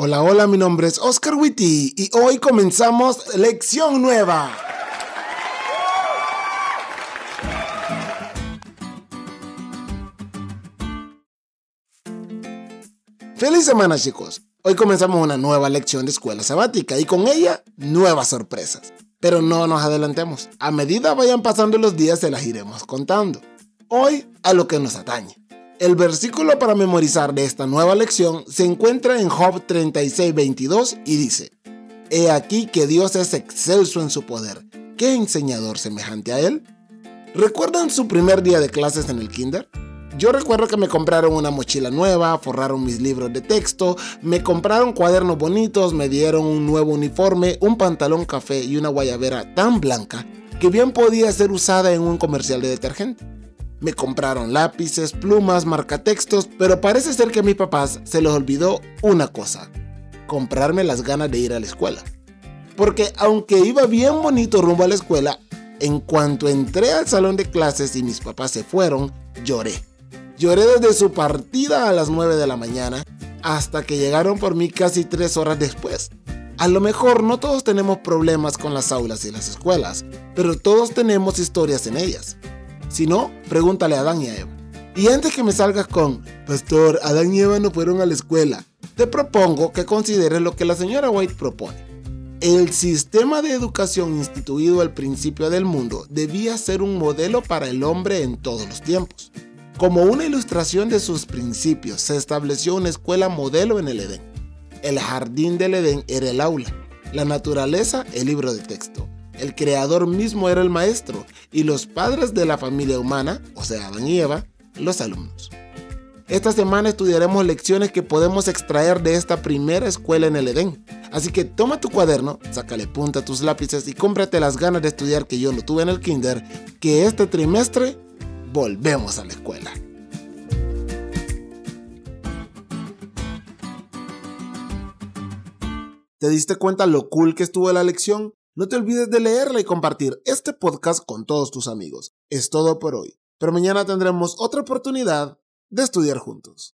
Hola, hola, mi nombre es Oscar Witty y hoy comenzamos lección nueva. Feliz semana chicos. Hoy comenzamos una nueva lección de escuela sabática y con ella nuevas sorpresas. Pero no nos adelantemos. A medida vayan pasando los días se las iremos contando. Hoy a lo que nos atañe. El versículo para memorizar de esta nueva lección se encuentra en Job 36:22 y dice, He aquí que Dios es excelso en su poder. ¿Qué enseñador semejante a él? ¿Recuerdan su primer día de clases en el kinder? Yo recuerdo que me compraron una mochila nueva, forraron mis libros de texto, me compraron cuadernos bonitos, me dieron un nuevo uniforme, un pantalón café y una guayabera tan blanca que bien podía ser usada en un comercial de detergente. Me compraron lápices, plumas, marcatextos, pero parece ser que a mis papás se les olvidó una cosa, comprarme las ganas de ir a la escuela. Porque aunque iba bien bonito rumbo a la escuela, en cuanto entré al salón de clases y mis papás se fueron, lloré. Lloré desde su partida a las 9 de la mañana hasta que llegaron por mí casi 3 horas después. A lo mejor no todos tenemos problemas con las aulas y las escuelas, pero todos tenemos historias en ellas. Si no, pregúntale a Adán y a Eva. Y antes que me salgas con, Pastor, Adán y Eva no fueron a la escuela, te propongo que consideres lo que la señora White propone. El sistema de educación instituido al principio del mundo debía ser un modelo para el hombre en todos los tiempos. Como una ilustración de sus principios, se estableció una escuela modelo en el Edén. El jardín del Edén era el aula, la naturaleza el libro de texto, el creador mismo era el maestro y los padres de la familia humana, o sea, Adán y Eva, los alumnos. Esta semana estudiaremos lecciones que podemos extraer de esta primera escuela en el Edén. Así que toma tu cuaderno, sácale punta a tus lápices y cómprate las ganas de estudiar que yo lo tuve en el kinder, que este trimestre volvemos a la escuela. ¿Te diste cuenta lo cool que estuvo la lección? No te olvides de leerla y compartir este podcast con todos tus amigos. Es todo por hoy, pero mañana tendremos otra oportunidad de estudiar juntos.